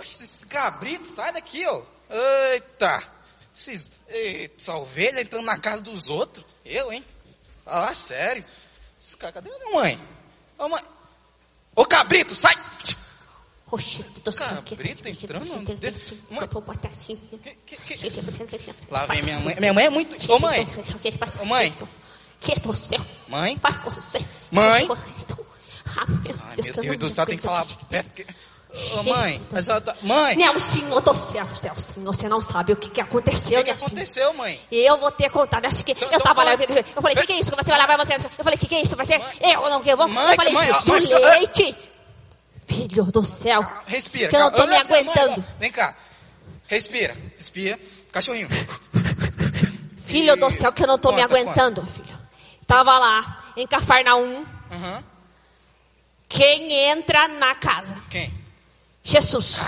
Oxe, esse cabrito, sai daqui, ó. Eita. Esses, eita, essa ovelha entrando na casa dos outros. Eu, hein? Ah, sério. Esse cara, cadê a mamãe? Ô, mãe. Ô, cabrito, sai! Oxi, do céu. Cabrito entrando dentro- Mãe. que- assim. Que- que- Lá vem minha mãe. Minha mãe é muito. Ô, mãe. Ô, mãe. Mãe. Mãe. Ah, Ai, meu Deus do céu, tem que falar perto. Que- Ô, mãe, a senhora tá... Mãe, Não, senhor do céu, senhor, você não sabe o que, que o aconteceu, que, que senhor? aconteceu, mãe? Eu vou ter contado, acho que Então- eu então tava lá, fala- eu falei, o que, que é isso que você vai lá, vai você, eu falei, o que, que é isso, você, Mãe. eu não, que eu vou, Mãe, eu falei, mãe, Jesus, mãe, só- leite, filho do céu, Respira. que eu não tô me aguentando, Vem cá. Respira, respira. Cachorrinho. filho do céu, que eu não tô me aguentando, filho, tava lá, em Cafarnaum, Aham. quem entra na casa? Quem? Jesus.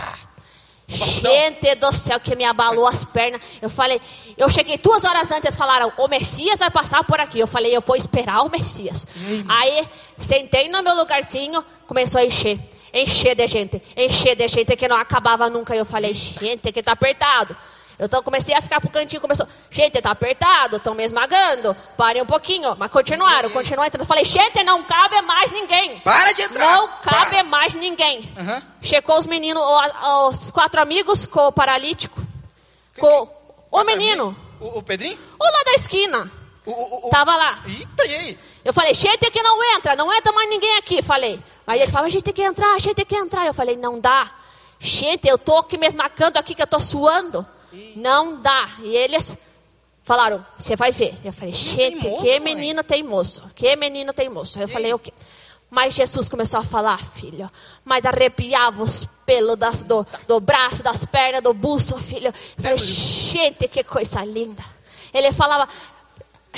Gente do céu, que me abalou as pernas. Eu falei, eu cheguei duas horas antes, eles falaram, o Messias vai passar por aqui. Eu falei, eu vou esperar o Messias. Aí, sentei no meu lugarzinho, começou a encher. Encher de gente, encher de gente que não acabava nunca. Eu falei, gente, que tá apertado. Então comecei a ficar pro cantinho, começou, gente, tá apertado, estão me esmagando. Parem um pouquinho, mas continuaram, continuaram entrando. Eu falei, gente, não cabe mais ninguém. Para de entrar. Não cabe Para. mais ninguém. Aham. Checou os meninos, os quatro amigos com o paralítico. Com o Quatro menino, amigos? O, o Pedrinho? o lá da esquina. O, o, o... Tava lá. Eita, e aí? Eu falei, gente que não entra, não entra mais ninguém aqui. Falei. Mas ele falava, a gente tem que entrar, a gente tem que entrar. Eu falei, não dá. Gente, eu tô aqui mesmo marcando aqui que eu tô suando. Não dá. E eles falaram, você vai ver. Eu falei, gente, que menino teimoso. Que menino teimoso. Eu falei, o quê? Mas Jesus começou a falar, filho. Mas arrepiava os pelos das, do, do braço, das pernas, do buço, filho. Eu falei, gente, que coisa linda. Ele falava,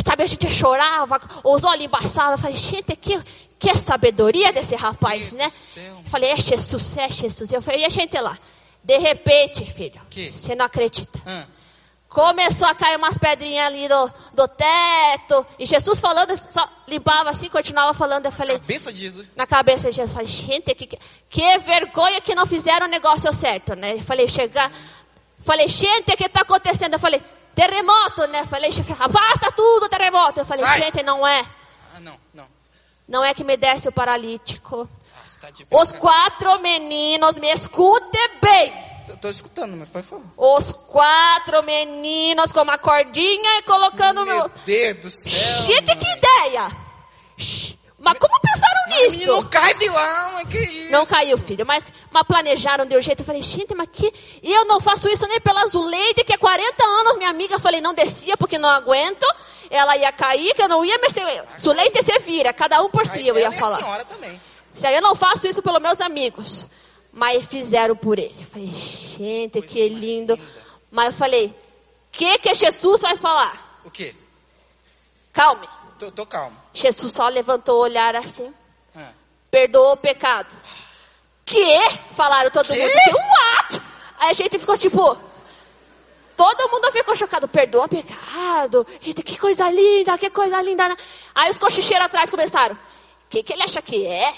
sabe, a gente chorava, os olhos embaçavam. Eu falei, gente, que, que sabedoria desse rapaz, Meu né? Céu. Eu falei, é Jesus, é Jesus. Eu falei, e a gente lá? De repente, filho, Que? você não acredita. Ah, Começou a cair umas pedrinhas ali do, do teto. E Jesus falando, só limpava assim, continuava falando. Eu falei, cabeça de Jesus. na cabeça de Jesus, falei, gente, que, que vergonha que não fizeram o negócio certo, né? Eu falei, chegar, falei, gente, o que está acontecendo? Eu falei, terremoto, né? Eu falei, afasta tudo, terremoto. Eu falei, Sai. gente, não é. Ah, não, não. Não é que me desce o paralítico. Tá Os quatro meninos, me escutem bem. Tô escutando, mas pode falar. Os quatro meninos com uma cordinha e colocando Meu meu. Deus do céu. Gente, que ideia! Mas como pensaram Mas, nisso? menino, não cai de lá, mas que isso? Não caiu, filho, mas, mas planejaram de um jeito. Eu falei, gente, mas que. Eu não faço isso nem pela Zuleide, que é 40 anos, minha amiga. Eu falei, não descia porque não aguento. Ela ia cair, que eu não ia mexer. Zuleide, você vira, cada um por si, eu ia e a falar. senhora também. Se eu não faço isso pelos meus amigos. Mas fizeram por ele. Eu falei, gente, que lindo. Mas eu falei, o que que Jesus vai falar? O quê? Calme. Tô, tô calmo. Jesus só levantou o olhar assim, Ah. perdoou o pecado. Que? Falaram todo Quê? mundo. Que what? Aí a gente ficou tipo, todo mundo ficou chocado. Perdoa o pecado. Gente, que coisa linda, que coisa linda. Aí os cochicheiros atrás começaram. O que, que ele acha que é?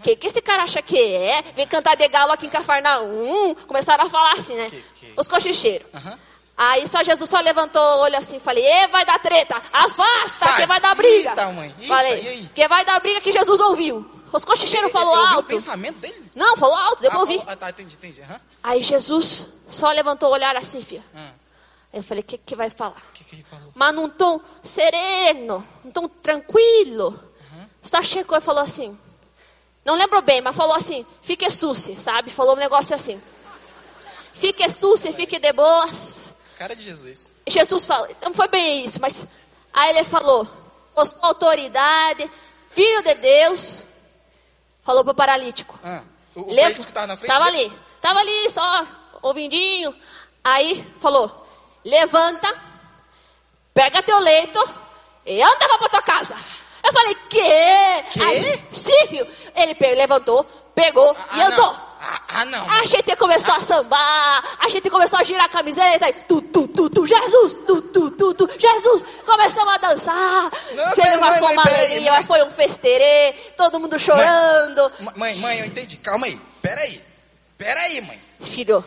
O que, que esse cara acha que é? Vem cantar de galo aqui em Cafarnaum. Começaram a falar assim, né? Que- que- Os cochicheiros. Aham. Aí só Jesus só levantou o olho assim e falei, Ê, vai dar treta, afasta, Sai. que vai dar briga. Eita, mãe. Eita, falei, e que vai dar briga que Jesus ouviu. Os cochicheiros Ele- falou ele ouviu alto. o pensamento dele? Não, falou alto, deu ah, ouvir. Ah, tá, entendi, entendi. Aham. Aí Jesus só levantou o olhar assim, filha. Ah, Aí eu falei, o que, que vai falar? Que, que ele? Mas num tom sereno, num tom tranquilo. Só chegou e falou assim. Não lembro bem, mas falou assim, fique suce, sabe? Falou um negócio assim. Fique suce, fique de boas. Cara de Jesus. Jesus falou, não foi bem isso, mas aí ele falou, sua autoridade, filho de Deus, falou pro paralítico. Ah, o, o Leva- político tava na frente Tava dele? ali, tava ali só, ouvidinho. Aí falou, levanta, pega teu leito e anda pra tua casa. Eu falei, quê? Quê? Aí, sim, filho. Ele levantou, pegou e Ah, andou. não. Ah, ah, não. A gente começou a sambar, a gente começou a girar a camiseta e tu, tu, tu, tu, Jesus, tu, tu, tu, tu, Jesus. Começamos a dançar. Não, Fez pera, uma, mãe, mãe, mãe. foi um festerê, todo mundo chorando. Ma- Mãe, mãe, eu entendi. Calma aí. Pera aí. Peraí, mãe. Filho,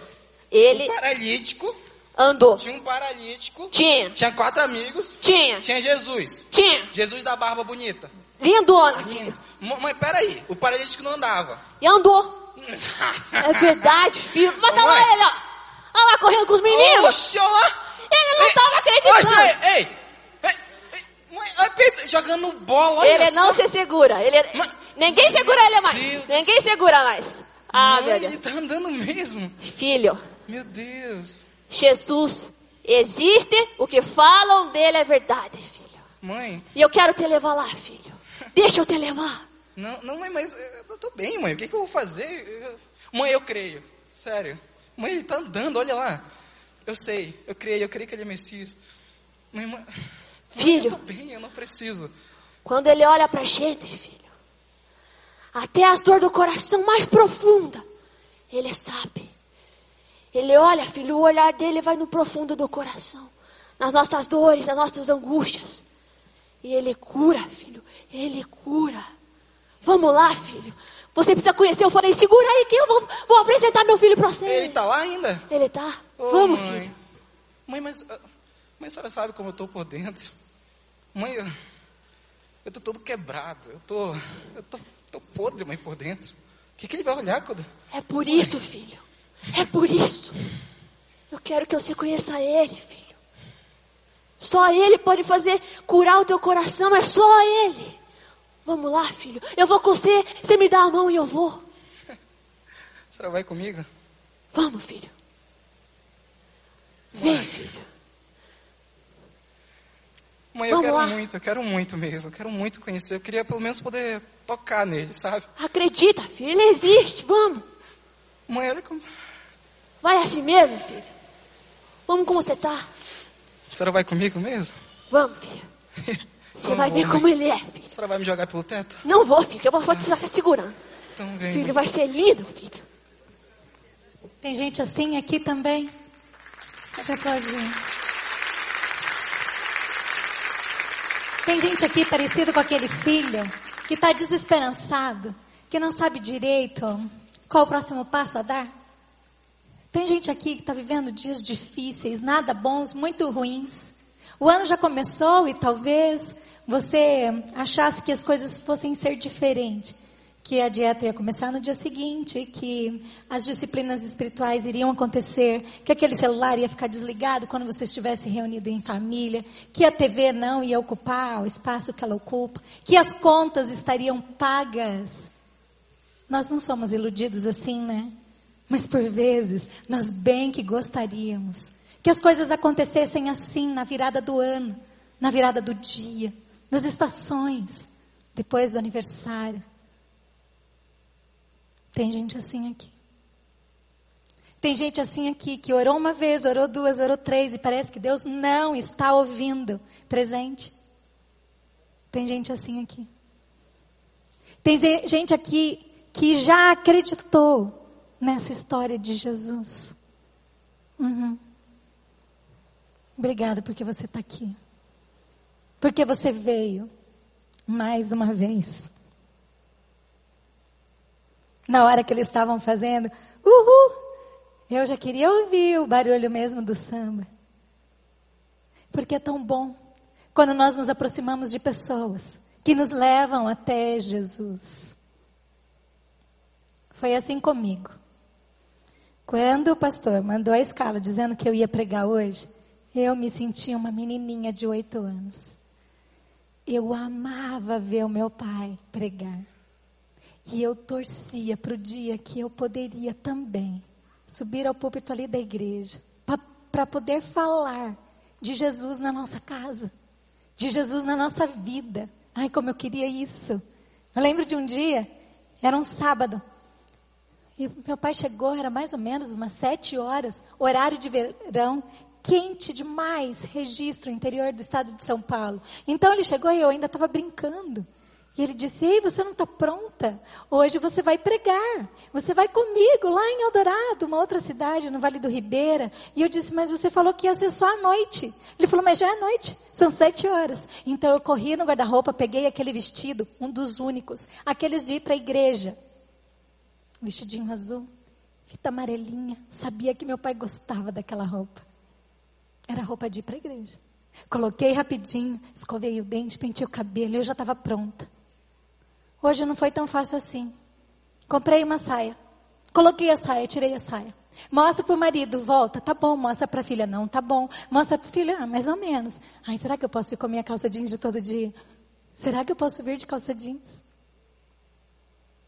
ele Um paralítico, andou. tinha um paralítico, Tinha, tinha quatro amigos, tinha, tinha Jesus. tinha. Jesus da barba bonita. Lindona, Lindo. Mãe, peraí, o paralítico não andava. E andou. É verdade, filho. Mas tá lá ele, ó. Olha lá correndo com os meninos. Oxe, olha lá. Ele não Ei, tava acreditando. Oxe, ei, ei, ei, jogando bola, olha Ele não só. se segura. Ele é- Mas- Ninguém segura ele mais. Deus. Ninguém segura mais. Ah, Mãe, meu ele tá andando mesmo. Filho, Meu Deus. Jesus existe. O que falam dele é verdade, filho. Mãe, E eu quero te levar lá, filho. Deixa eu te levar. não, não, mãe, mas eh, eu tô bem, mãe. O que, que eu vou fazer? Mãe, eu creio. Sério. Mãe, ele tá andando, olha lá. Eu sei, eu creio, eu creio que ele é Messias. Mãe, mãe, mãe, Filho. eu tô bem, eu não preciso. Quando ele olha pra gente, filho, até as dores do coração mais profunda, ele sabe. Ele olha, filho, o olhar dele vai no profundo do coração, nas nossas dores, nas nossas angústias. E ele cura, filho, ele cura. Vamos lá, filho. Você precisa conhecer. Eu falei, segura aí que eu vou, vou apresentar meu filho pra você. Ele tá lá ainda? Ele tá? Ô, Vamos, mãe. filho. Mãe, mas, ah, mãe, a senhora sabe como eu tô por dentro. Mãe, eu, tô todo quebrado. Eu tô, eu tô, tô podre, mãe, por dentro. O que, que ele vai olhar quando... É por isso, filho. É por isso. Eu quero que você conheça Ele, filho. Só Ele pode fazer curar o teu coração. É só Ele. Vamos lá, filho. Eu vou com você. Você me dá a mão e eu vou. Senhora vai comigo? Vamos, filho. Vem, filho. Mãe, eu Vamos quero lá. muito, eu quero muito mesmo. Eu quero muito conhecer. Eu queria pelo menos poder tocar nele, sabe? Acredita, filho. Ele existe. Vamos. Mãe, olha como... Vai assim mesmo, filho. Vamos como você tá. A senhora vai comigo mesmo? Vamos, filho. Você vai vou, ver mãe. como ele é, filho. A senhora vai me jogar pelo teto? Não vou, filho. Eu vou te segurando. Então vem. Filho, mãe. vai ser lindo, filho. Tem gente assim aqui também? Pode aplaudir. Tem gente aqui parecido com aquele filho que está desesperançado, que não sabe direito qual o próximo passo a dar? Tem gente aqui que está vivendo dias difíceis, nada bons, muito ruins. O ano já começou e talvez você achasse que as coisas fossem ser diferentes. Que a dieta ia começar no dia seguinte, que as disciplinas espirituais iriam acontecer, que aquele celular ia ficar desligado quando você estivesse reunido em família, que a TV não ia ocupar o espaço que ela ocupa, que as contas estariam pagas. Nós não somos iludidos assim, né? Mas por vezes, nós bem que gostaríamos que as coisas acontecessem assim na virada do ano, na virada do dia, nas estações, depois do aniversário. Tem gente assim aqui. Tem gente assim aqui que orou uma vez, orou duas, orou três e parece que Deus não está ouvindo. Presente. Tem gente assim aqui. Tem gente aqui que já acreditou nessa história de Jesus. Uhum. Obrigada porque você está aqui. Porque você veio mais uma vez. Na hora que eles estavam fazendo, uhul, eu já queria ouvir o barulho mesmo do samba. Porque é tão bom quando nós nos aproximamos de pessoas que nos levam até Jesus. Foi assim comigo. Quando o pastor mandou a escala dizendo que eu ia pregar hoje, eu me senti uma menininha de oito anos. Eu amava ver o meu pai pregar. E eu torcia para o dia que eu poderia também subir ao púlpito ali da igreja para poder falar de Jesus na nossa casa, de Jesus na nossa vida. Ai, como eu queria isso. Eu lembro de um dia, era um sábado, e meu pai chegou, era mais ou menos umas sete horas, horário de verão, quente demais, registro interior do estado de São Paulo. Então ele chegou e eu ainda estava brincando. E ele disse: Ei, você não está pronta? Hoje você vai pregar. Você vai comigo lá em Eldorado, uma outra cidade, no Vale do Ribeira. E eu disse: Mas você falou que ia ser só à noite. Ele falou: Mas já é noite, são sete horas. Então eu corri no guarda-roupa, peguei aquele vestido, um dos únicos, aqueles de ir para a igreja. Vestidinho azul. fita amarelinha. Sabia que meu pai gostava daquela roupa. Era roupa de ir para a igreja. Coloquei rapidinho, escovei o dente, pentei o cabelo e eu já estava pronta. Hoje não foi tão fácil assim. Comprei uma saia. Coloquei a saia, tirei a saia. Mostra para o marido, volta, tá bom. Mostra para a filha, não, tá bom. Mostra para a filha, ah, mais ou menos. Ai, será que eu posso ir com a minha calça jeans de todo dia? Será que eu posso vir de calça jeans?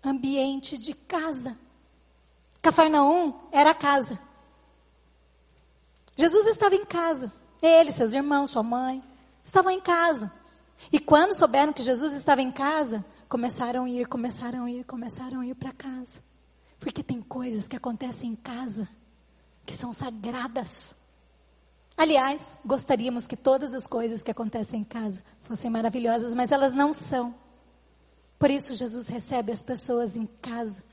Ambiente de casa. Cafarnaum era a casa. Jesus estava em casa. Ele, seus irmãos, sua mãe, estavam em casa. E quando souberam que Jesus estava em casa, começaram a ir, começaram a ir, começaram a ir para casa. Porque tem coisas que acontecem em casa que são sagradas. Aliás, gostaríamos que todas as coisas que acontecem em casa fossem maravilhosas, mas elas não são. Por isso, Jesus recebe as pessoas em casa.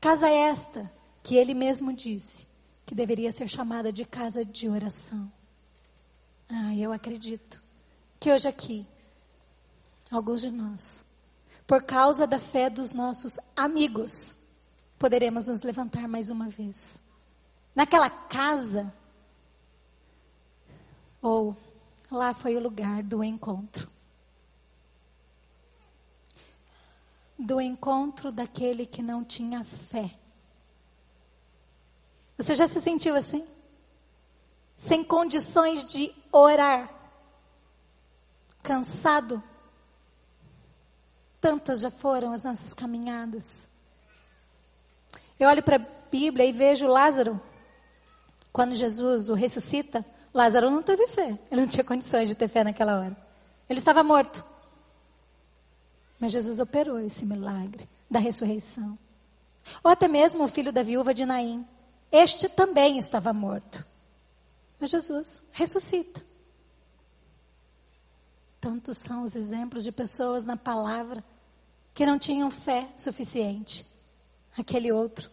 Casa esta que ele mesmo disse que deveria ser chamada de casa de oração. Ah, eu acredito que hoje aqui, alguns de nós, por causa da fé dos nossos amigos, poderemos nos levantar mais uma vez. Naquela casa, ou lá foi o lugar do encontro. Do encontro daquele que não tinha fé. Você já se sentiu assim? Sem condições de orar? Cansado? Tantas já foram as nossas caminhadas. Eu olho para a Bíblia e vejo Lázaro. Quando Jesus o ressuscita, Lázaro não teve fé. Ele não tinha condições de ter fé naquela hora. Ele estava morto. Mas Jesus operou esse milagre da ressurreição. Ou até mesmo o filho da viúva de Naim. Este também estava morto. Mas Jesus ressuscita. Tantos são os exemplos de pessoas na palavra que não tinham fé suficiente aquele outro.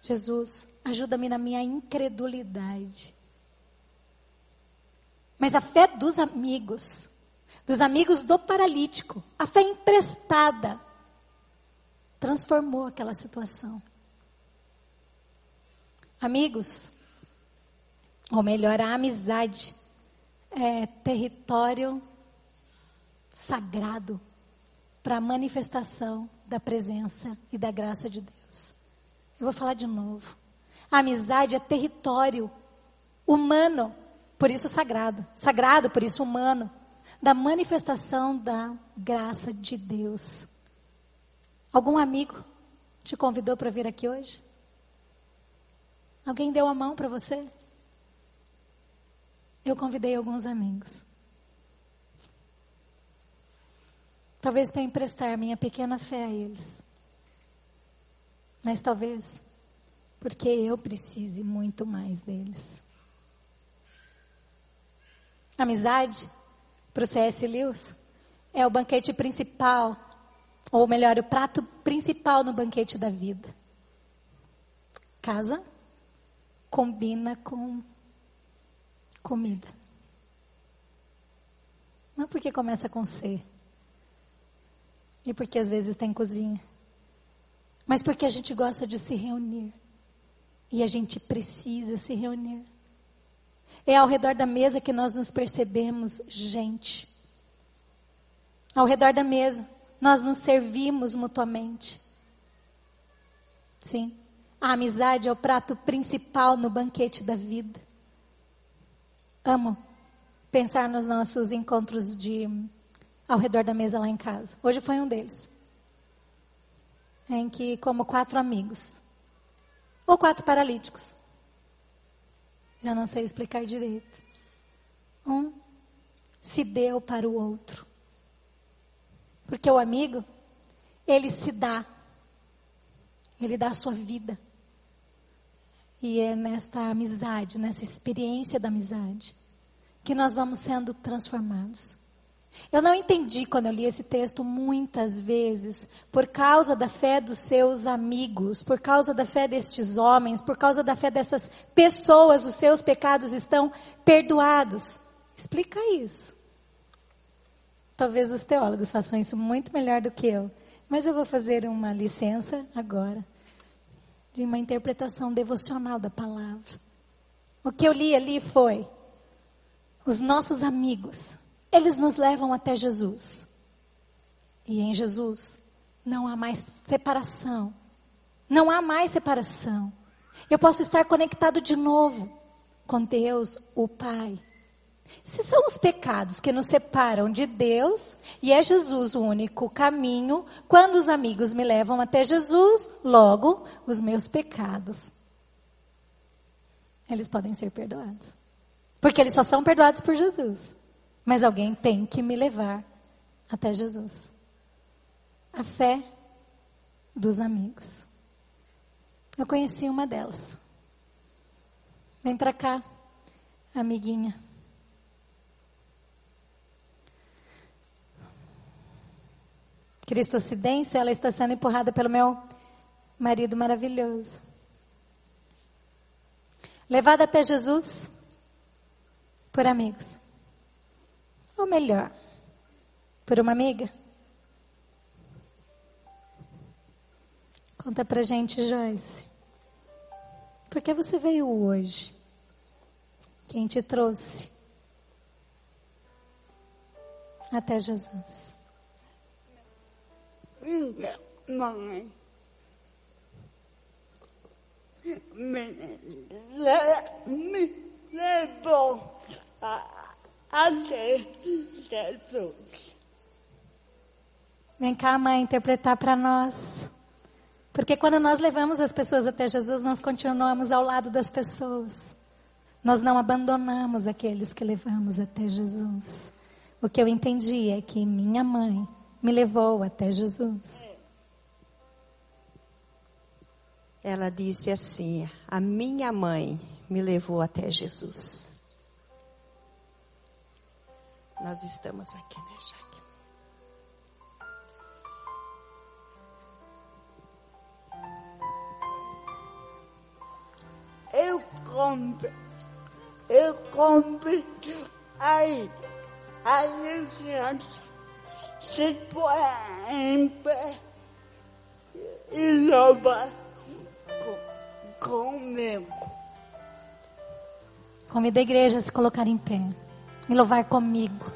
Jesus, ajuda-me na minha incredulidade. Mas a fé dos amigos, dos amigos do paralítico, a fé emprestada, transformou aquela situação. Amigos, ou melhor, a amizade, é território sagrado para a manifestação da presença e da graça de Deus. Eu vou falar de novo. A amizade é território humano, por isso sagrado. Sagrado, por isso humano. Da manifestação da graça de Deus. Algum amigo te convidou para vir aqui hoje? Alguém deu a mão para você? Eu convidei alguns amigos. Talvez para emprestar minha pequena fé a eles. Mas talvez porque eu precise muito mais deles. Amizade, para o C.S. Lewis, é o banquete principal, ou melhor, o prato principal no banquete da vida. Casa combina com comida. Não porque começa com C. E porque às vezes tem cozinha. Mas porque a gente gosta de se reunir. E a gente precisa se reunir. É ao redor da mesa que nós nos percebemos gente. Ao redor da mesa, nós nos servimos mutuamente. Sim, a amizade é o prato principal no banquete da vida. Amo pensar nos nossos encontros de ao redor da mesa lá em casa. Hoje foi um deles. Em que, como quatro amigos, ou quatro paralíticos, já não sei explicar direito. Um se deu para o outro. Porque o amigo, ele se dá. Ele dá a sua vida. E é nesta amizade, nessa experiência da amizade, que nós vamos sendo transformados. Eu não entendi quando eu li esse texto muitas vezes, por causa da fé dos seus amigos, por causa da fé destes homens, por causa da fé dessas pessoas, os seus pecados estão perdoados. Explica isso. Talvez os teólogos façam isso muito melhor do que eu, mas eu vou fazer uma licença agora. de uma interpretação devocional da palavra. O que eu li ali foi: os nossos amigos, eles nos levam até Jesus. E em Jesus não há mais separação. Não há mais separação. Eu posso estar conectado de novo com Deus, o Pai. Se são os pecados que nos separam de Deus e é Jesus o único caminho, quando os amigos me levam até Jesus, logo os meus pecados eles podem ser perdoados. Porque eles só são perdoados por Jesus. Mas alguém tem que me levar até Jesus. A fé dos amigos. Eu conheci uma delas. Vem para cá, amiguinha. Cristocidência, ela está sendo empurrada pelo meu marido maravilhoso. Levada até Jesus por amigos. Ou melhor, por uma amiga. Conta pra gente, Joyce. Por que você veio hoje? Quem te trouxe até Jesus? Mãe me, me levou até Jesus. Vem cá, mãe, interpretar para nós. Porque quando nós levamos as pessoas até Jesus, nós continuamos ao lado das pessoas. Nós não abandonamos aqueles que levamos até Jesus. O que eu entendi é que minha mãe me levou até Jesus. Ela disse assim: A minha mãe me levou até Jesus. Nós estamos aqui, né, Jaque? Eu compro, eu compro, aí, aí criança se põe em pé e louva comigo. Convida a igreja a se colocar em pé e louvar comigo.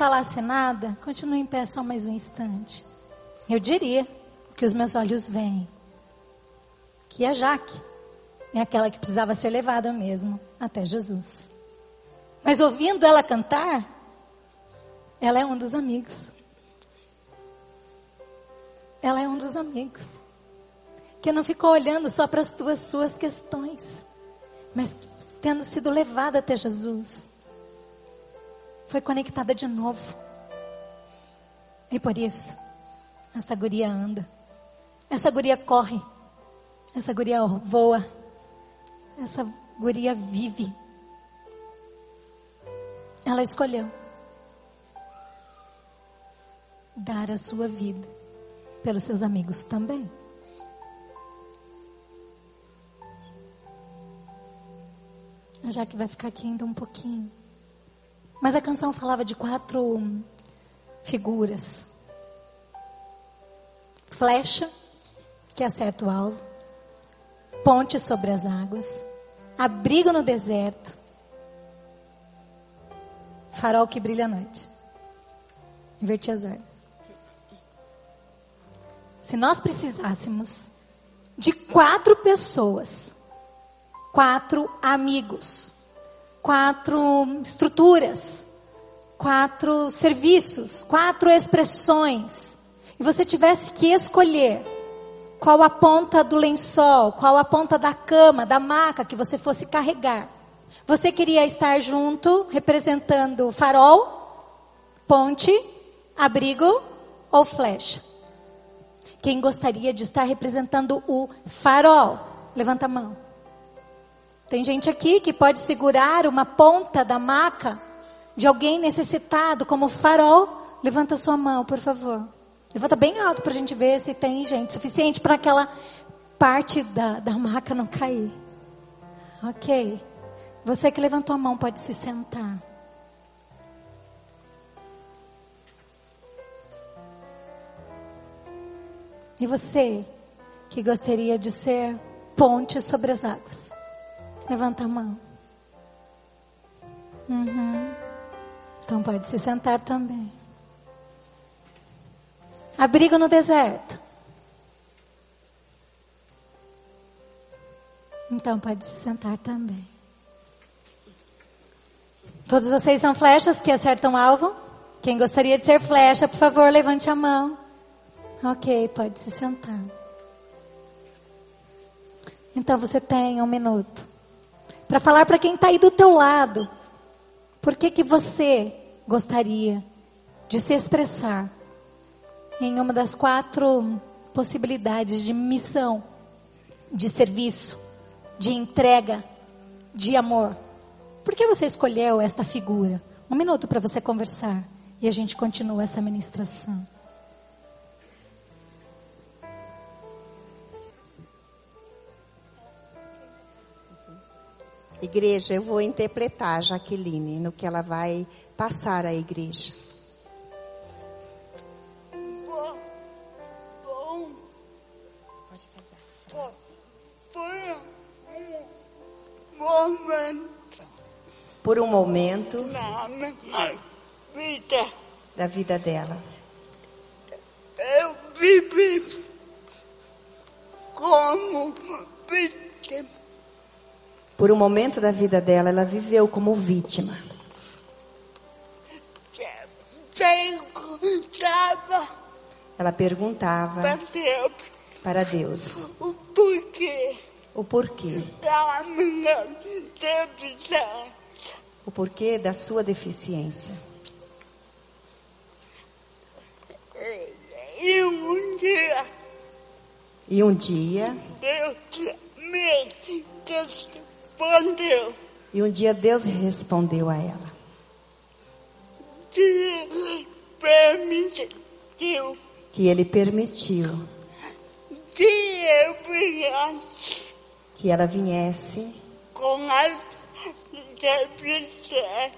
Falasse nada, continue em pé só mais um instante. Eu diria que os meus olhos veem que a Jaque é aquela que precisava ser levada mesmo até Jesus. Mas ouvindo ela cantar, ela é um dos amigos. Ela é um dos amigos. Que não ficou olhando só para as tuas suas questões, mas tendo sido levada até Jesus, foi conectada de novo. E por isso, essa guria anda. Essa guria corre. Essa guria voa. Essa guria vive. Ela escolheu dar a sua vida pelos seus amigos também. Já que vai ficar aqui ainda um pouquinho. Mas a canção falava de quatro figuras: flecha, que acerta o alvo, ponte sobre as águas, abrigo no deserto, farol que brilha à noite. Inverti as ordens. Se nós precisássemos de quatro pessoas, quatro amigos, quatro estruturas, quatro serviços, quatro expressões, e você tivesse que escolher qual a ponta do lençol, qual a ponta da cama, da maca que você fosse carregar, você queria estar junto, representando farol, ponte, abrigo ou flecha? Quem gostaria de estar representando o farol? Levanta a mão. Tem gente aqui que pode segurar uma ponta da maca de alguém necessitado como farol. Levanta sua mão, por favor. Levanta bem alto para a gente ver se tem gente suficiente para aquela parte da, da maca não cair. Ok. Você que levantou a mão pode se sentar. E você que gostaria de ser ponte sobre as águas? Levanta a mão. Uhum. Então pode se sentar também. Abrigo no deserto. Então pode se sentar também. Todos vocês são flechas que acertam alvo? Quem gostaria de ser flecha, por favor, levante a mão. Ok, pode se sentar. Então você tem um minuto para falar para quem está aí do teu lado. Por que que você gostaria de se expressar em uma das quatro possibilidades de missão, de serviço, de entrega, de amor? Por que você escolheu esta figura? Um minuto para você conversar e a gente continua essa ministração. Igreja, eu vou interpretar a Jaqueline no que ela vai passar à igreja. Bom, bom, Pode fazer. bom, foi um momento Por um momento na minha vida. da vida dela, Eu vivi como vítima. Por um momento da vida dela, ela viveu como vítima. Ela perguntava para Deus para Deus o porquê o porquê, da minha deficiência. o porquê da sua deficiência. E um dia E um dia, Deus me respondeu e um dia Deus respondeu a ela. Que permitiu que ele permitiu que eu viesse que ela viesse com a deficiência.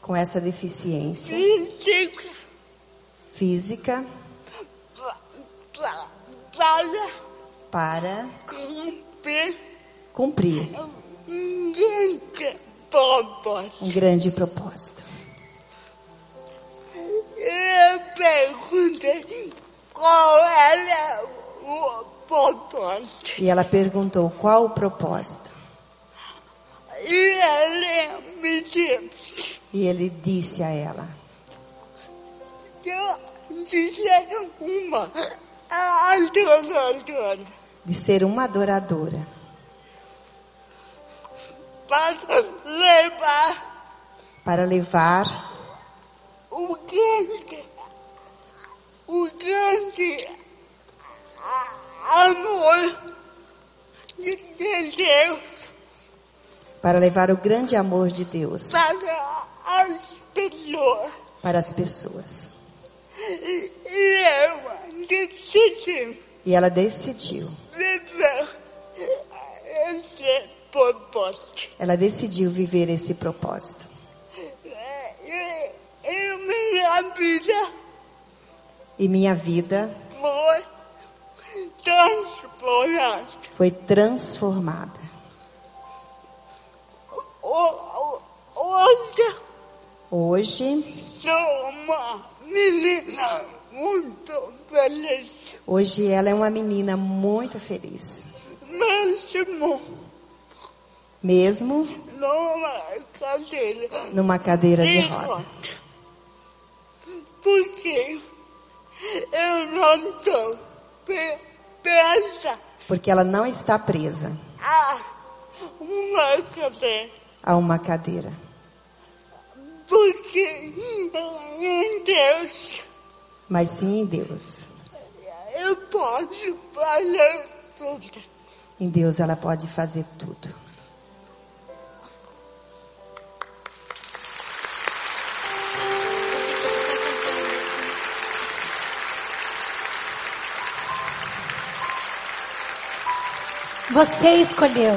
com essa deficiência física. física pa- pa- para para cumprir cumprir um grande propósito. um grande propósito. Eu perguntei qual era o propósito. E ela perguntou qual o propósito. E ele me disse E ele disse a ela: eu dizer uma adoradora de ser uma adoradora, para levar para levar o grande, o grande amor de Deus para levar o grande amor de Deus para as pessoas. para as pessoas. E eu decidi E ela decidiu. Propósito. Ela decidiu viver esse propósito. E, minha vida E minha vida foi transformada. foi transformada. Hoje Hoje, sou uma menina muito feliz. hoje ela é uma menina muito feliz. Mesmo Mesmo numa cadeira numa cadeira de de roda. roda. Porque eu não estou presa Porque ela não está presa a uma cadeira. a uma cadeira. Porque em Deus Mas sim em Deus. eu posso fazer tudo. Em Deus ela pode fazer tudo. Você escolheu.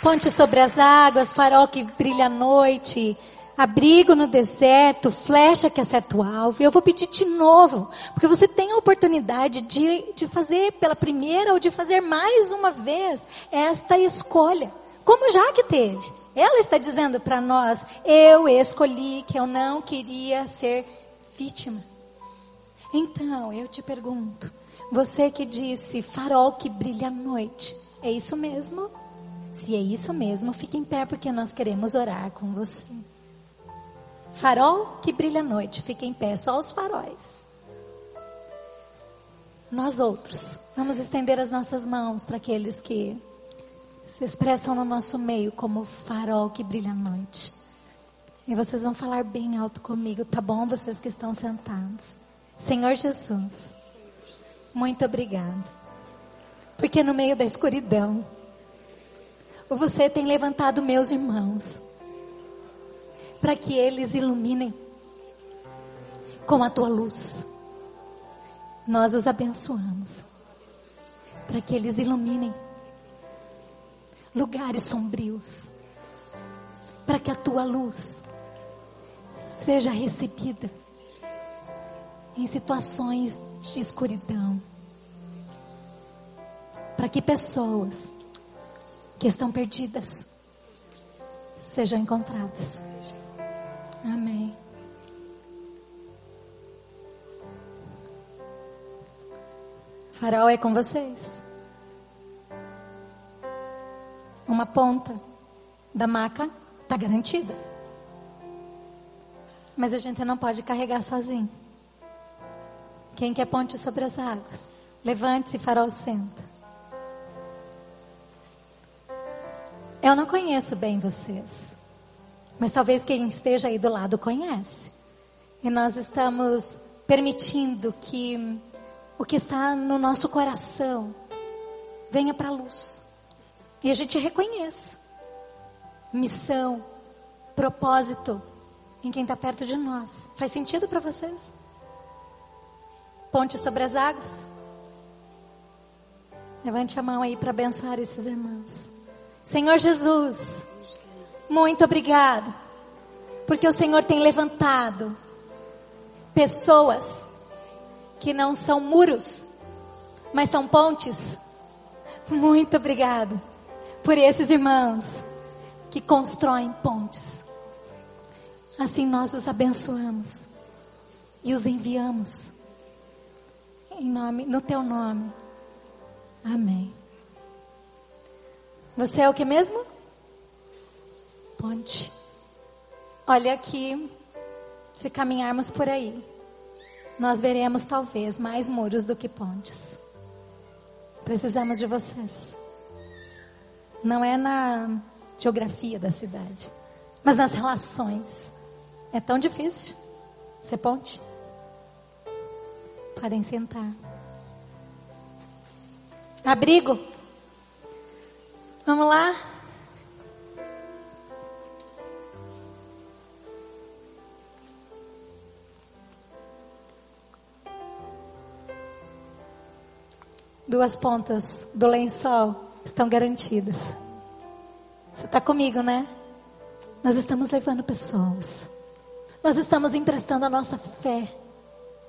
Ponte sobre as águas, farol que brilha à noite, abrigo no deserto, flecha que acerta o alvo. Eu vou pedir de novo, porque você tem a oportunidade de, de fazer pela primeira ou de fazer mais uma vez esta escolha. Como já que teve. Ela está dizendo para nós, eu escolhi que eu não queria ser vítima. Então, eu te pergunto, você que disse farol que brilha à noite, é isso mesmo? Se é isso mesmo, fique em pé porque nós queremos orar com você. Farol que brilha à noite, fique em pé, só os faróis. Nós outros, vamos estender as nossas mãos para aqueles que se expressam no nosso meio como farol que brilha à noite. E vocês vão falar bem alto comigo, tá bom? Vocês que estão sentados. Senhor Jesus, muito obrigado. Porque no meio da escuridão, você tem levantado meus irmãos para que eles iluminem com a tua luz. Nós os abençoamos para que eles iluminem lugares sombrios, para que a tua luz seja recebida em situações de escuridão, para que pessoas que estão perdidas sejam encontradas. Amém. Farol é com vocês. Uma ponta da maca está garantida. Mas a gente não pode carregar sozinho. Quem quer ponte sobre as águas? Levante-se, farol, senta. Eu não conheço bem vocês. Mas talvez quem esteja aí do lado conhece. E nós estamos permitindo que o que está no nosso coração venha para a luz. E a gente reconheça missão, propósito em quem está perto de nós. Faz sentido para vocês? Ponte sobre as águas. Levante a mão aí para abençoar esses irmãos. Senhor Jesus, muito obrigado, porque o Senhor tem levantado pessoas que não são muros, mas são pontes. Muito obrigado por esses irmãos que constroem pontes. Assim nós os abençoamos e os enviamos. Em nome, no teu nome. Amém. Você é o que mesmo? Ponte. Olha aqui, se caminharmos por aí, nós veremos talvez mais muros do que pontes. Precisamos de vocês. Não é na geografia da cidade, mas nas relações. É tão difícil ser ponte. Podem sentar. Abrigo. Vamos lá? Duas pontas do lençol estão garantidas. Você está comigo, né? Nós estamos levando pessoas. Nós estamos emprestando a nossa fé.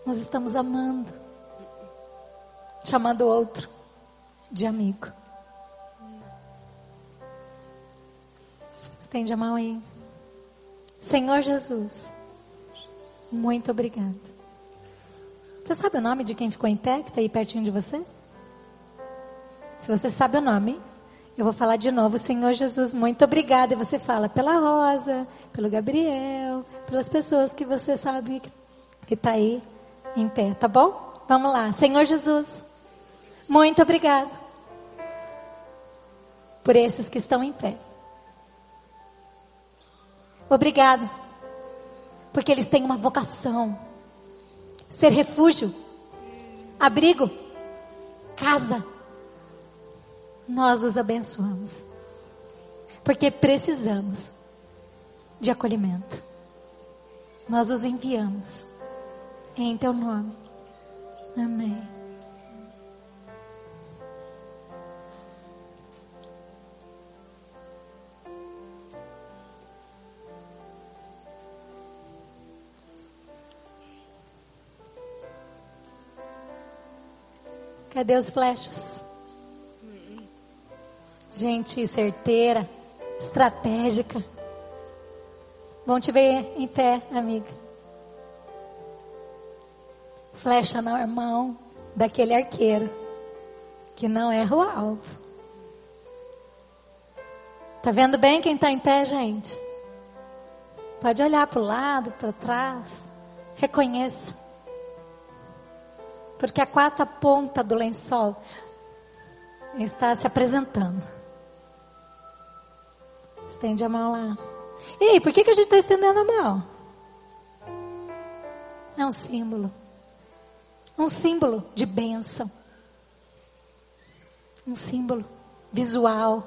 Nós estamos amando. Chamando o outro de amigo. Estende a mão aí. Senhor Jesus, muito obrigado. Você sabe o nome de quem ficou em pé, que está aí pertinho de você? Se você sabe o nome, eu vou falar de novo, Senhor Jesus, muito obrigada. E você fala pela Rosa, pelo Gabriel, pelas pessoas que você sabe que está aí em pé, tá bom? Vamos lá, Senhor Jesus, muito obrigada por esses que estão em pé. Obrigada, porque eles têm uma vocação, ser refúgio, abrigo, casa nós os abençoamos. Porque precisamos de acolhimento. Nós os enviamos em teu nome. Amém. Cadê os flechas? gente certeira, estratégica. Vão te ver em pé, amiga. Flecha na mão daquele arqueiro que não erra o alvo. Tá vendo bem quem está em pé, gente? Pode olhar para o lado, para trás. Reconheça. Porque a quarta ponta do lençol está se apresentando. Estende a mão lá. Ei, por que, que a gente está estendendo a mão? É um símbolo. Um símbolo de bênção. Um símbolo visual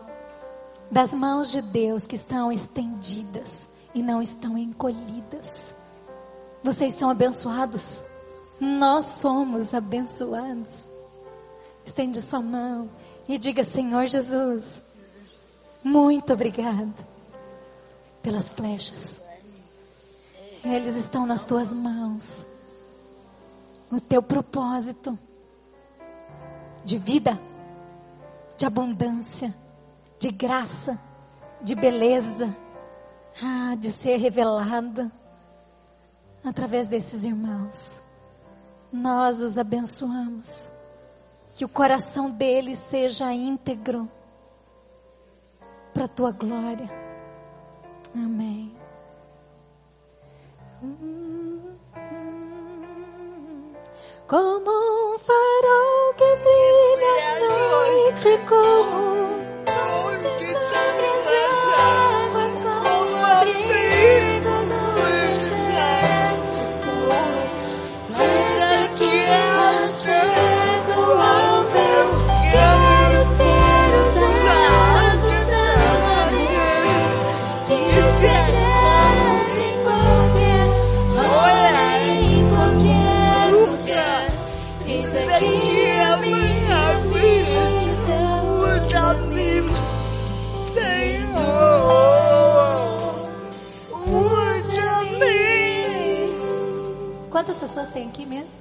das mãos de Deus que estão estendidas e não estão encolhidas. Vocês são abençoados. Nós somos abençoados. Estende sua mão e diga: Senhor Jesus, muito obrigado pelas flechas. Eles estão nas tuas mãos. No teu propósito de vida, de abundância, de graça, de beleza, ah, de ser revelada através desses irmãos. Nós os abençoamos. Que o coração deles seja íntegro para a tua glória. Amém. Como um farol que brilha à noite, como que pessoas tem aqui mesmo?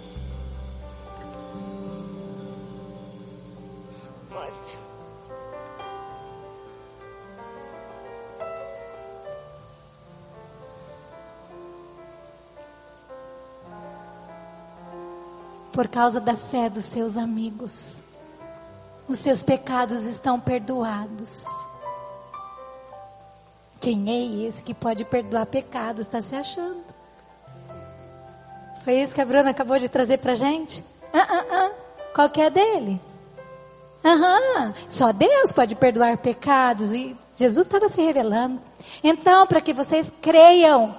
por causa da fé dos seus amigos. Os seus pecados estão perdoados. Quem é esse que pode perdoar pecados? Está se achando. Foi isso que a Bruna acabou de trazer para gente? Ah, ah, ah. Qual que é dele? Aham, só Deus pode perdoar pecados e Jesus estava se revelando. Então, para que vocês creiam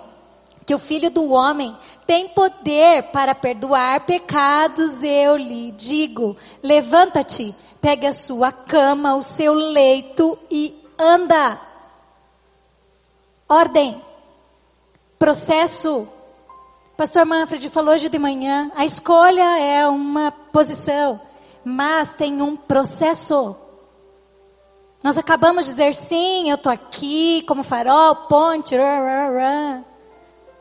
que o Filho do Homem tem poder para perdoar pecados, eu lhe digo: levanta-te, pegue a sua cama, o seu leito e anda. Ordem, processo. Pastor Manfred falou hoje de manhã: a escolha é uma posição mas tem um processo. Nós acabamos de dizer sim, eu estou aqui como farol, ponte, rá, rá, rá.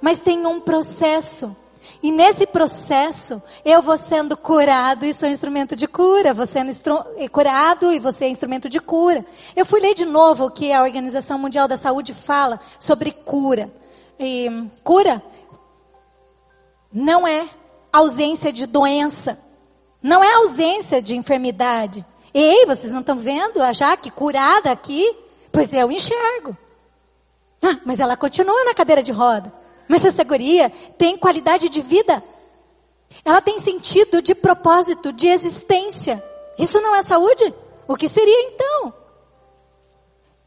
mas tem um processo. E nesse processo, eu vou sendo curado e sou instrumento de cura. Você é curado e você é instrumento de cura. Eu fui ler de novo o que a Organização Mundial da Saúde fala sobre cura. E cura não é ausência de doença. Não é ausência de enfermidade. Ei, vocês não estão vendo a Jaque curada aqui? Pois eu enxergo. Ah, mas ela continua na cadeira de roda. Mas essa guria tem qualidade de vida. Ela tem sentido de propósito, de existência. Isso não é saúde? O que seria então?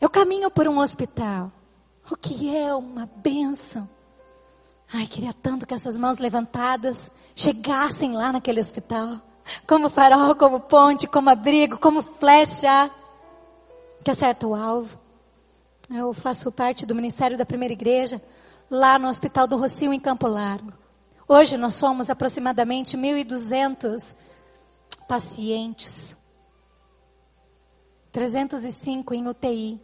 Eu caminho por um hospital. O que é uma benção. Ai, queria tanto que essas mãos levantadas chegassem lá naquele hospital como farol, como ponte, como abrigo, como flecha que acerta o alvo. Eu faço parte do Ministério da Primeira Igreja, lá no Hospital do Rocio, em Campo Largo. Hoje nós somos aproximadamente 1.200 pacientes. 305 em UTI.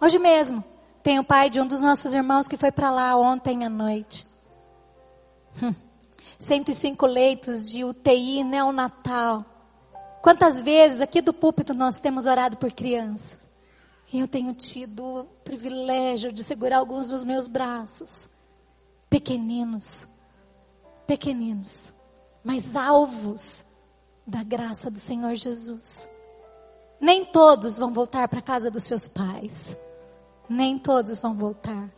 Hoje mesmo, tem o pai de um dos nossos irmãos que foi para lá ontem à noite. Hum. 105 leitos de UTI neonatal. Quantas vezes aqui do púlpito nós temos orado por crianças? E eu tenho tido o privilégio de segurar alguns dos meus braços. Pequeninos, pequeninos, mas alvos da graça do Senhor Jesus. Nem todos vão voltar para a casa dos seus pais. Nem todos vão voltar.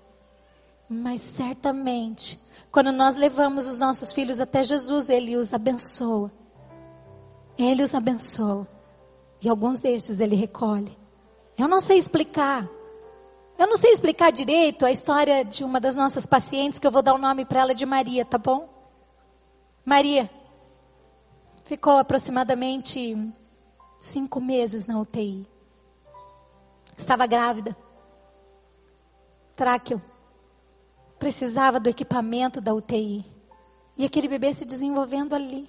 Mas certamente quando nós levamos os nossos filhos até Jesus, Ele os abençoa. Ele os abençoa. E alguns destes Ele recolhe. Eu não sei explicar. Eu não sei explicar direito a história de uma das nossas pacientes, que eu vou dar o nome para ela de Maria, tá bom? Maria ficou aproximadamente cinco meses na UTI. Estava grávida. Tráqueo precisava do equipamento da UTI. E aquele bebê se desenvolvendo ali.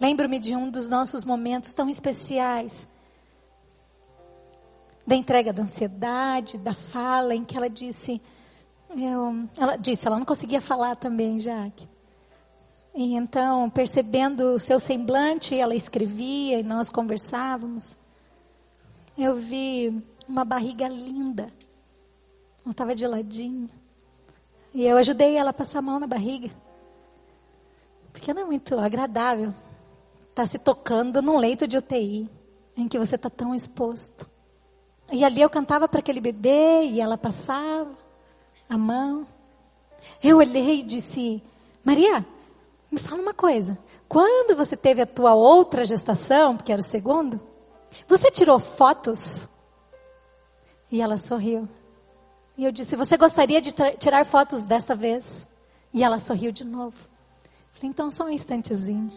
Lembro-me de um dos nossos momentos tão especiais. Da entrega da ansiedade, da fala, em que ela disse. Eu, ela disse, ela não conseguia falar também, Jaque. E então, percebendo o seu semblante, ela escrevia e nós conversávamos. Eu vi uma barriga linda. Ela estava de ladinho. E eu ajudei ela a passar a mão na barriga. Porque não é muito agradável estar tá se tocando num leito de UTI, em que você está tão exposto. E ali eu cantava para aquele bebê e ela passava a mão. Eu olhei e disse: Maria, me fala uma coisa. Quando você teve a tua outra gestação, que era o segundo, você tirou fotos? E ela sorriu. E eu disse: Você gostaria de tirar fotos desta vez? E ela sorriu de novo. Falei: Então, só um instantezinho.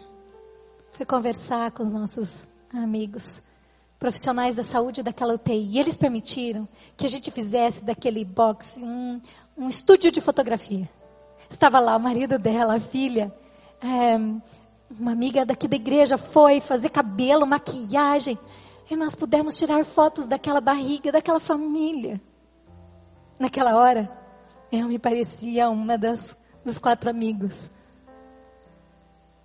Fui conversar com os nossos amigos, profissionais da saúde daquela UTI. E eles permitiram que a gente fizesse daquele box um, um estúdio de fotografia. Estava lá o marido dela, a filha. É, uma amiga daqui da igreja foi fazer cabelo, maquiagem. E nós pudemos tirar fotos daquela barriga, daquela família. Naquela hora, eu me parecia uma das dos quatro amigos,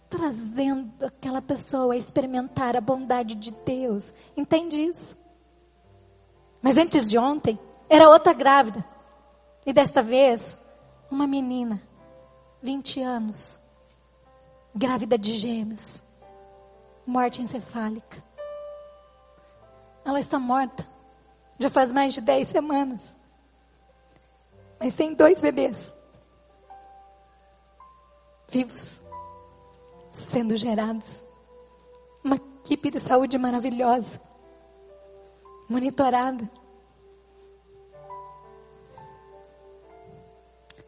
trazendo aquela pessoa a experimentar a bondade de Deus. Entende isso? Mas antes de ontem, era outra grávida. E desta vez, uma menina, 20 anos. grávida de gêmeos, morte encefálica. Ela está morta. Já faz mais de 10 semanas. Mas tem dois bebês vivos sendo gerados. Uma equipe de saúde maravilhosa, monitorada.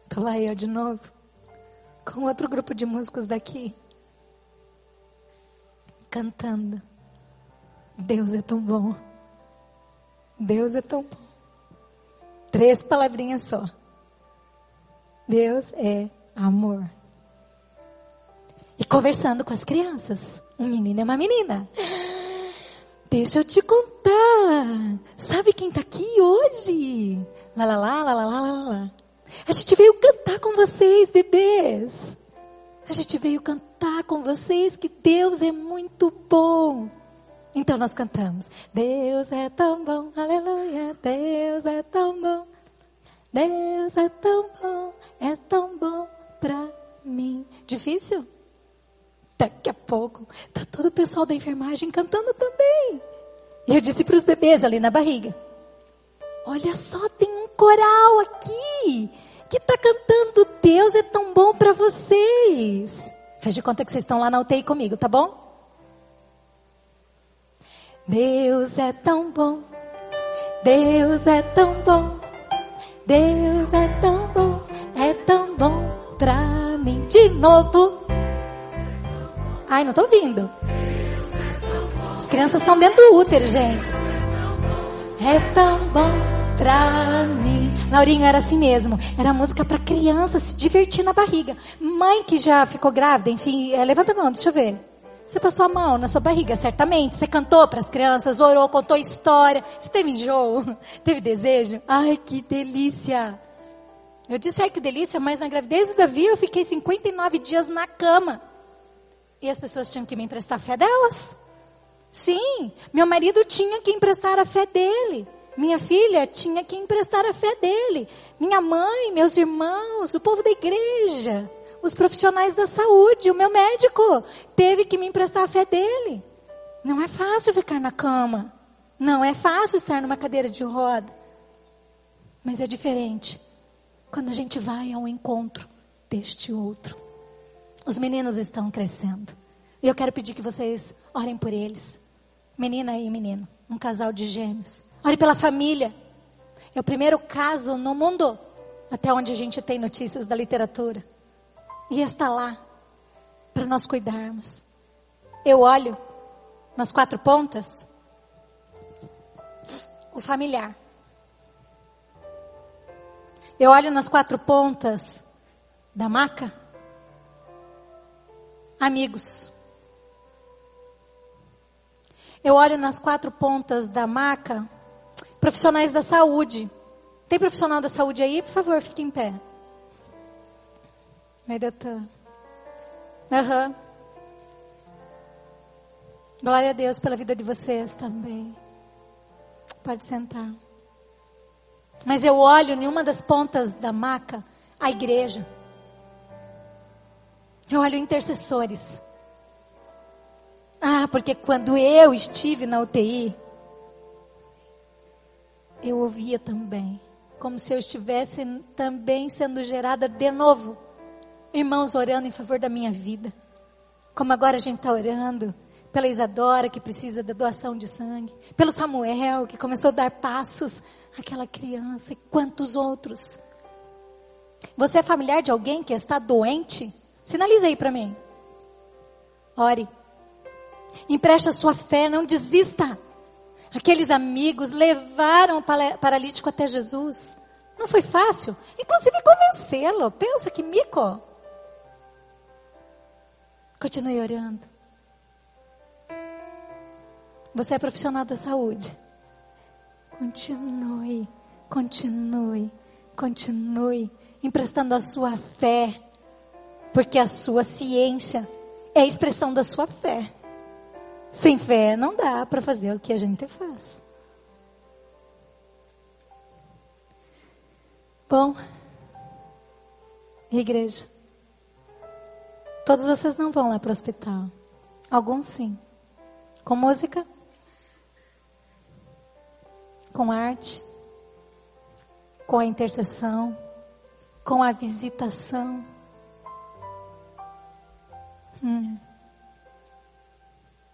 Tô lá eu de novo, com outro grupo de músicos daqui, cantando. Deus é tão bom. Deus é tão bom. Três palavrinhas só. Deus é amor. E conversando com as crianças. Um menino e uma menina. Deixa eu te contar. Sabe quem está aqui hoje? Lá, lá, lá, lá, lá, lá, lá, lá. A gente veio cantar com vocês, bebês. A gente veio cantar com vocês que Deus é muito bom. Então nós cantamos. Deus é tão bom, aleluia. Deus é tão bom. Deus é tão bom, é tão bom pra mim. Difícil? Daqui a pouco, tá todo o pessoal da enfermagem cantando também. E eu disse para os bebês ali na barriga: Olha só, tem um coral aqui que está cantando Deus é tão bom para vocês. Faz de conta que vocês estão lá na UTI comigo, tá bom? Deus é tão bom, Deus é tão bom, Deus é tão bom, é tão bom pra mim. De novo. Ai, não tô ouvindo. As crianças estão dentro do útero, gente. É tão bom pra mim. Laurinho era assim mesmo. Era música para criança se divertir na barriga. Mãe que já ficou grávida, enfim, é, levanta a mão, deixa eu ver. Você passou a mão na sua barriga, certamente. Você cantou para as crianças, orou, contou história. Você teve enjoo? Teve desejo? Ai, que delícia! Eu disse, ai, que delícia, mas na gravidez do Davi eu fiquei 59 dias na cama. E as pessoas tinham que me emprestar a fé delas. Sim, meu marido tinha que emprestar a fé dele. Minha filha tinha que emprestar a fé dele. Minha mãe, meus irmãos, o povo da igreja, os profissionais da saúde, o meu médico teve que me emprestar a fé dele. Não é fácil ficar na cama. Não é fácil estar numa cadeira de roda. Mas é diferente quando a gente vai ao encontro deste outro. Os meninos estão crescendo. E eu quero pedir que vocês orem por eles. Menina e menino, um casal de gêmeos. Ore pela família. É o primeiro caso no mundo, até onde a gente tem notícias da literatura. E está lá para nós cuidarmos. Eu olho nas quatro pontas o familiar. Eu olho nas quatro pontas da maca amigos. Eu olho nas quatro pontas da maca profissionais da saúde. Tem profissional da saúde aí? Por favor, fique em pé. Doutor. Aham. Uhum. Glória a Deus pela vida de vocês também. Pode sentar. Mas eu olho em uma das pontas da maca a igreja. Eu olho intercessores. Ah, porque quando eu estive na UTI, eu ouvia também, como se eu estivesse também sendo gerada de novo. Irmãos orando em favor da minha vida. Como agora a gente está orando pela Isadora, que precisa da doação de sangue, pelo Samuel, que começou a dar passos, aquela criança e quantos outros. Você é familiar de alguém que está doente? Sinalize aí para mim. Ore. Empreste a sua fé, não desista. Aqueles amigos levaram o paralítico até Jesus. Não foi fácil, inclusive convencê-lo. Pensa que mico. Continue orando. Você é profissional da saúde. Continue, continue, continue emprestando a sua fé porque a sua ciência é a expressão da sua fé. Sem fé não dá para fazer o que a gente faz. Bom, igreja, Todos vocês não vão lá para o hospital. Alguns sim. Com música? Com arte? Com a intercessão? Com a visitação? Hum.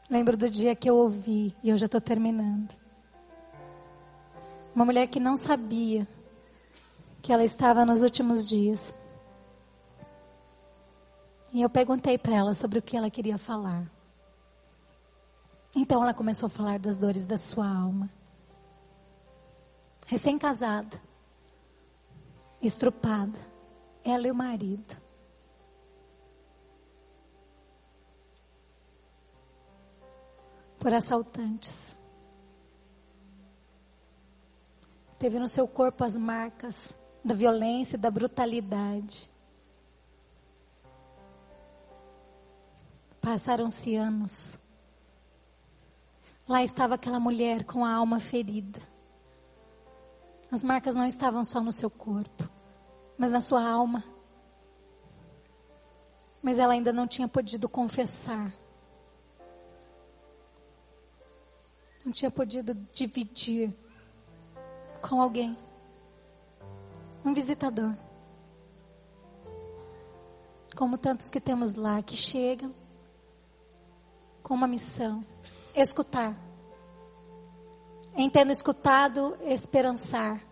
Lembro do dia que eu ouvi, e eu já estou terminando. Uma mulher que não sabia que ela estava nos últimos dias. E eu perguntei para ela sobre o que ela queria falar. Então ela começou a falar das dores da sua alma. Recém-casada, estrupada, ela e o marido. por assaltantes. Teve no seu corpo as marcas da violência e da brutalidade. Passaram-se anos. Lá estava aquela mulher com a alma ferida. As marcas não estavam só no seu corpo, mas na sua alma. Mas ela ainda não tinha podido confessar não tinha podido dividir com alguém. Um visitador. Como tantos que temos lá, que chegam com uma missão: escutar. Em tendo escutado, esperançar.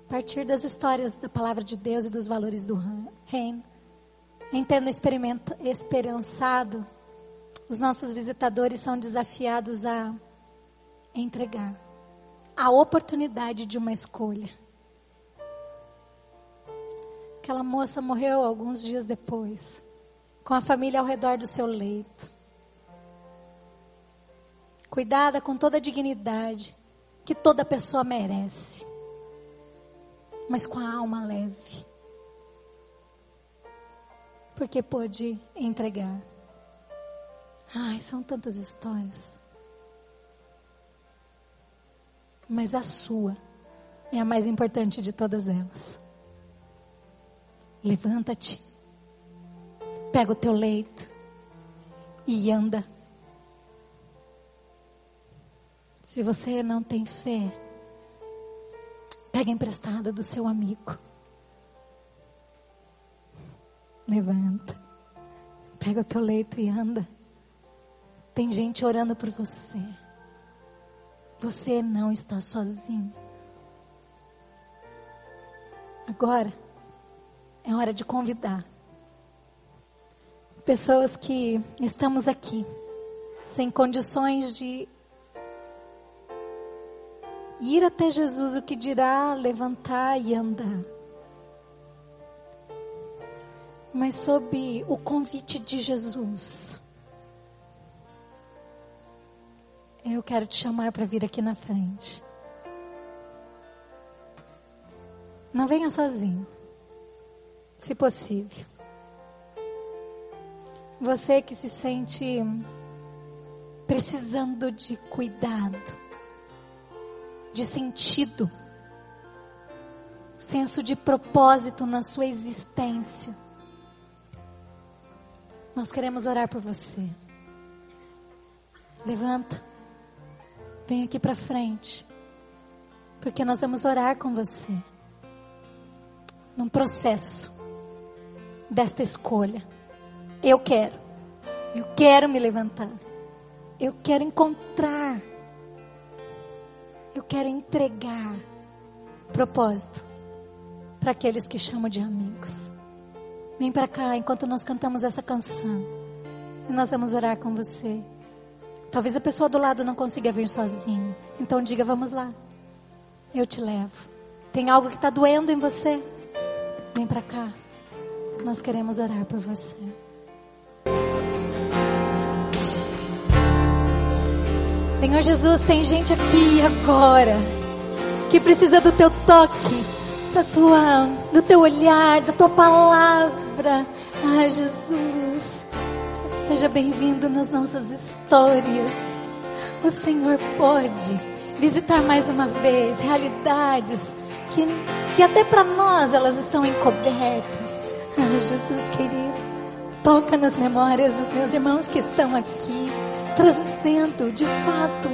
A partir das histórias da palavra de Deus e dos valores do reino. Em tendo esperançado, os nossos visitadores são desafiados a entregar a oportunidade de uma escolha. Aquela moça morreu alguns dias depois, com a família ao redor do seu leito. Cuidada com toda a dignidade que toda pessoa merece, mas com a alma leve. Porque pôde entregar. Ai, são tantas histórias. mas a sua é a mais importante de todas elas. Levanta-te, pega o teu leito e anda. Se você não tem fé, pega emprestado do seu amigo. Levanta, pega o teu leito e anda. Tem gente orando por você. Você não está sozinho. Agora é hora de convidar pessoas que estamos aqui sem condições de ir até Jesus, o que dirá levantar e andar. Mas sob o convite de Jesus, Eu quero te chamar para vir aqui na frente. Não venha sozinho, se possível. Você que se sente precisando de cuidado, de sentido, senso de propósito na sua existência. Nós queremos orar por você. Levanta. Vem aqui para frente. Porque nós vamos orar com você. Num processo desta escolha. Eu quero. Eu quero me levantar. Eu quero encontrar. Eu quero entregar propósito para aqueles que chamam de amigos. Vem para cá enquanto nós cantamos essa canção. E nós vamos orar com você. Talvez a pessoa do lado não consiga vir sozinho. Então diga: vamos lá. Eu te levo. Tem algo que está doendo em você? Vem para cá. Nós queremos orar por você. Senhor Jesus, tem gente aqui agora que precisa do teu toque, da tua, do teu olhar, da tua palavra. Ah, Jesus. Seja bem-vindo nas nossas histórias. O Senhor pode visitar mais uma vez realidades que, que até para nós elas estão encobertas. Ah, Jesus querido, Toca nas memórias dos meus irmãos que estão aqui, trazendo de fato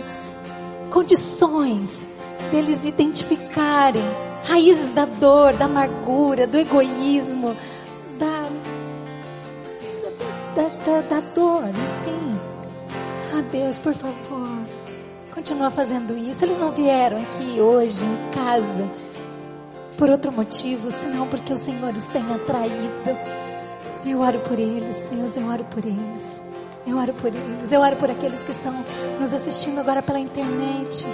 condições deles identificarem raízes da dor, da amargura, do egoísmo, da, da, da, da dor, enfim. Ah, Deus, por favor, continua fazendo isso. Eles não vieram aqui hoje em casa por outro motivo, senão porque o Senhor os tem atraído. Eu oro por eles, Deus, eu oro por eles. Eu oro por eles, eu oro por aqueles que estão nos assistindo agora pela internet.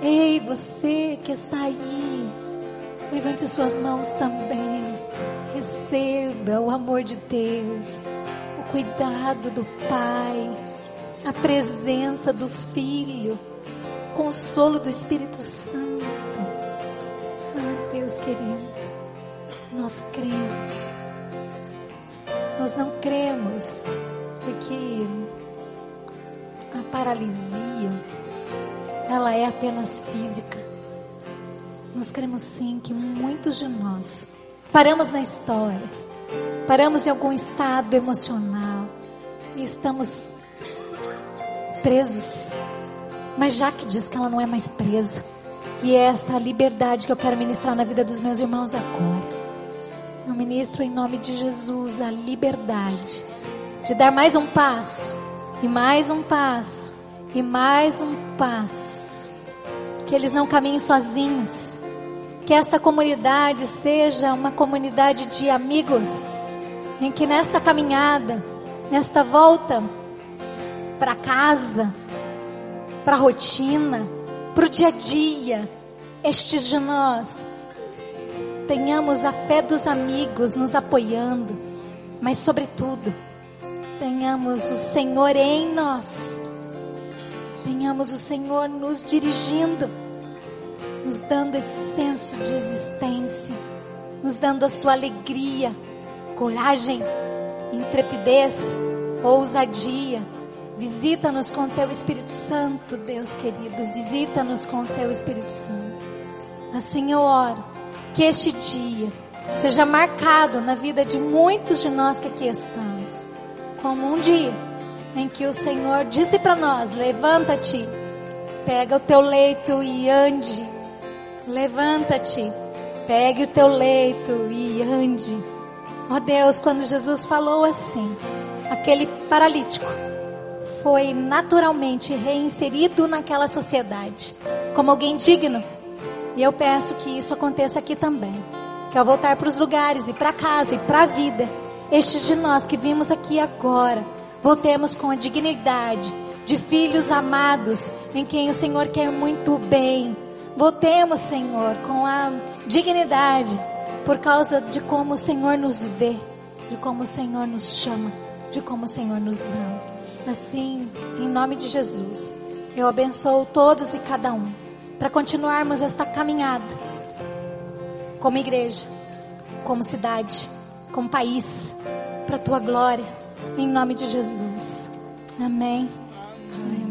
Ei, você que está aí, levante suas mãos também. Receba o amor de Deus, o cuidado do Pai, a presença do Filho, o consolo do Espírito Santo. Ah, Deus querido, nós cremos. Nós não cremos de que a paralisia ela é apenas física. Nós cremos sim que muitos de nós paramos na história, paramos em algum estado emocional e estamos presos. Mas Jaque diz que ela não é mais presa. E é esta liberdade que eu quero ministrar na vida dos meus irmãos agora. Eu ministro em nome de Jesus a liberdade de dar mais um passo, e mais um passo, e mais um passo. Que eles não caminhem sozinhos. Que esta comunidade seja uma comunidade de amigos, em que nesta caminhada, nesta volta para casa, para a rotina, para o dia a dia, estes de nós tenhamos a fé dos amigos nos apoiando, mas sobretudo, tenhamos o Senhor em nós, tenhamos o Senhor nos dirigindo, nos dando esse senso de existência, nos dando a sua alegria, coragem, intrepidez, ousadia. Visita-nos com teu Espírito Santo, Deus querido, visita-nos com teu Espírito Santo. Assim eu oro que este dia seja marcado na vida de muitos de nós que aqui estamos, como um dia em que o Senhor disse para nós: levanta-te, pega o teu leito e ande. Levanta-te, pegue o teu leito e ande. Ó oh Deus, quando Jesus falou assim, aquele paralítico foi naturalmente reinserido naquela sociedade como alguém digno. E eu peço que isso aconteça aqui também. Que ao voltar para os lugares e para casa e para a vida, estes de nós que vimos aqui agora, voltemos com a dignidade de filhos amados em quem o Senhor quer muito bem. Voltemos, Senhor, com a dignidade por causa de como o Senhor nos vê, de como o Senhor nos chama, de como o Senhor nos ama. Assim, em nome de Jesus, eu abençoo todos e cada um para continuarmos esta caminhada como igreja, como cidade, como país, para a tua glória, em nome de Jesus. Amém. Amém.